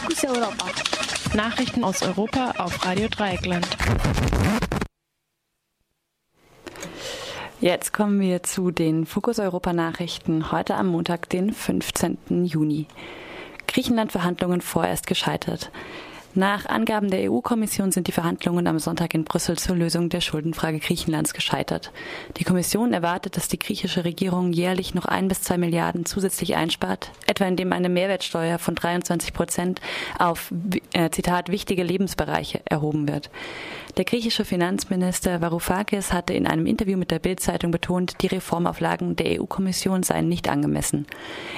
Fokus Europa. Nachrichten aus Europa auf Radio Dreieckland. Jetzt kommen wir zu den Fokus Europa Nachrichten heute am Montag, den 15. Juni. Griechenland-Verhandlungen vorerst gescheitert. Nach Angaben der EU-Kommission sind die Verhandlungen am Sonntag in Brüssel zur Lösung der Schuldenfrage Griechenlands gescheitert. Die Kommission erwartet, dass die griechische Regierung jährlich noch ein bis zwei Milliarden zusätzlich einspart, etwa indem eine Mehrwertsteuer von 23 Prozent auf, äh, Zitat, wichtige Lebensbereiche erhoben wird. Der griechische Finanzminister Varoufakis hatte in einem Interview mit der Bild-Zeitung betont, die Reformauflagen der EU-Kommission seien nicht angemessen.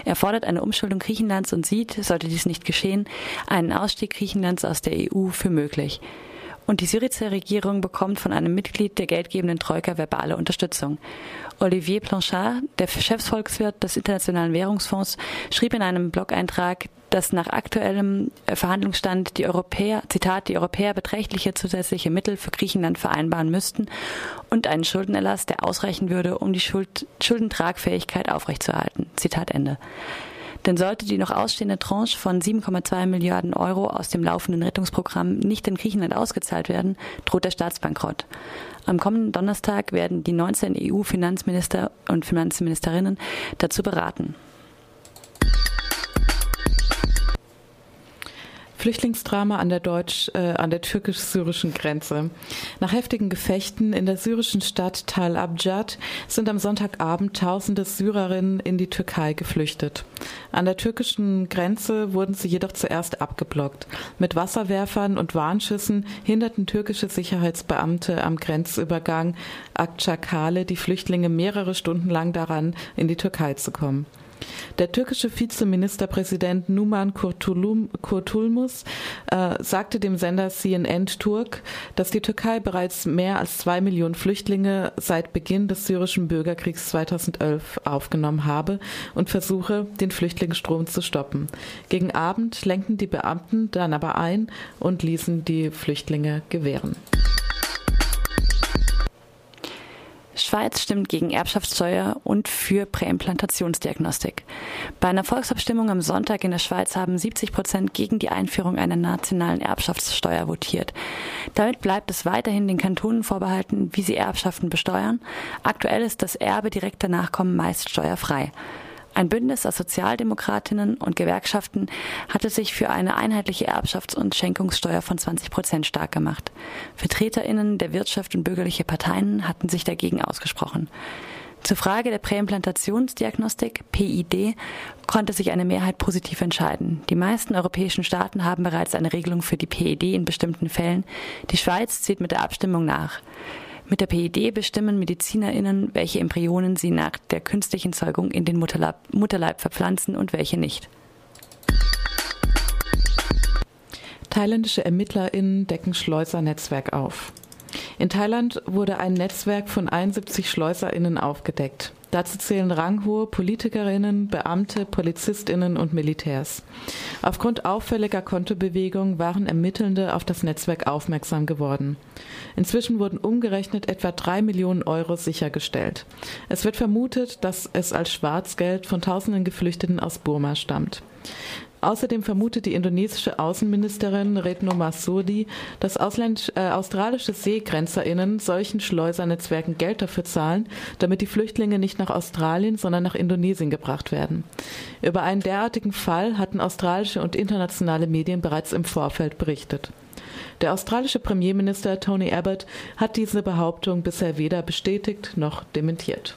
Er fordert eine Umschuldung Griechenlands und sieht, sollte dies nicht geschehen, einen Ausstieg Griechenlands aus der EU für möglich. Und die Syrizer Regierung bekommt von einem Mitglied der geldgebenden Troika verbale Unterstützung. Olivier Planchard, der Chefsvolkswirt des Internationalen Währungsfonds, schrieb in einem Blog-Eintrag, dass nach aktuellem äh, Verhandlungsstand die Europäer, Zitat, die Europäer beträchtliche zusätzliche Mittel für Griechenland vereinbaren müssten und einen Schuldenerlass, der ausreichen würde, um die Schuld, Schuldentragfähigkeit aufrechtzuerhalten. Zitat Ende. Denn sollte die noch ausstehende Tranche von 7,2 Milliarden Euro aus dem laufenden Rettungsprogramm nicht in Griechenland ausgezahlt werden, droht der Staatsbankrott. Am kommenden Donnerstag werden die 19 EU-Finanzminister und Finanzministerinnen dazu beraten. Flüchtlingsdrama an der deutsch äh, an der türkisch-syrischen Grenze. Nach heftigen Gefechten in der syrischen Stadt Tal Abjad sind am Sonntagabend tausende Syrerinnen in die Türkei geflüchtet. An der türkischen Grenze wurden sie jedoch zuerst abgeblockt. Mit Wasserwerfern und Warnschüssen hinderten türkische Sicherheitsbeamte am Grenzübergang Akçakale die Flüchtlinge mehrere Stunden lang daran, in die Türkei zu kommen. Der türkische Vizeministerpräsident Numan Kurtulmus äh, sagte dem Sender CNN Turk, dass die Türkei bereits mehr als zwei Millionen Flüchtlinge seit Beginn des syrischen Bürgerkriegs 2011 aufgenommen habe und versuche, den Flüchtlingsstrom zu stoppen. Gegen Abend lenkten die Beamten dann aber ein und ließen die Flüchtlinge gewähren. Schweiz stimmt gegen Erbschaftssteuer und für Präimplantationsdiagnostik. Bei einer Volksabstimmung am Sonntag in der Schweiz haben 70 Prozent gegen die Einführung einer nationalen Erbschaftssteuer votiert. Damit bleibt es weiterhin den Kantonen vorbehalten, wie sie Erbschaften besteuern. Aktuell ist das Erbe direkter Nachkommen meist steuerfrei. Ein Bündnis aus Sozialdemokratinnen und Gewerkschaften hatte sich für eine einheitliche Erbschafts- und Schenkungssteuer von 20 Prozent stark gemacht. VertreterInnen der Wirtschaft und bürgerliche Parteien hatten sich dagegen ausgesprochen. Zur Frage der Präimplantationsdiagnostik, PID, konnte sich eine Mehrheit positiv entscheiden. Die meisten europäischen Staaten haben bereits eine Regelung für die PID in bestimmten Fällen. Die Schweiz zieht mit der Abstimmung nach. Mit der PID bestimmen MedizinerInnen, welche Embryonen sie nach der künstlichen Zeugung in den Mutterleib, Mutterleib verpflanzen und welche nicht. Thailändische ErmittlerInnen decken Schleusernetzwerk auf. In Thailand wurde ein Netzwerk von 71 SchleuserInnen aufgedeckt. Dazu zählen ranghohe Politikerinnen, Beamte, Polizistinnen und Militärs. Aufgrund auffälliger Kontobewegungen waren Ermittelnde auf das Netzwerk aufmerksam geworden. Inzwischen wurden umgerechnet etwa drei Millionen Euro sichergestellt. Es wird vermutet, dass es als Schwarzgeld von tausenden Geflüchteten aus Burma stammt. Außerdem vermutet die indonesische Außenministerin Retno Marsudi, dass äh, australische SeegrenzerInnen solchen Schleusernetzwerken Geld dafür zahlen, damit die Flüchtlinge nicht nach Australien, sondern nach Indonesien gebracht werden. Über einen derartigen Fall hatten australische und internationale Medien bereits im Vorfeld berichtet. Der australische Premierminister Tony Abbott hat diese Behauptung bisher weder bestätigt noch dementiert.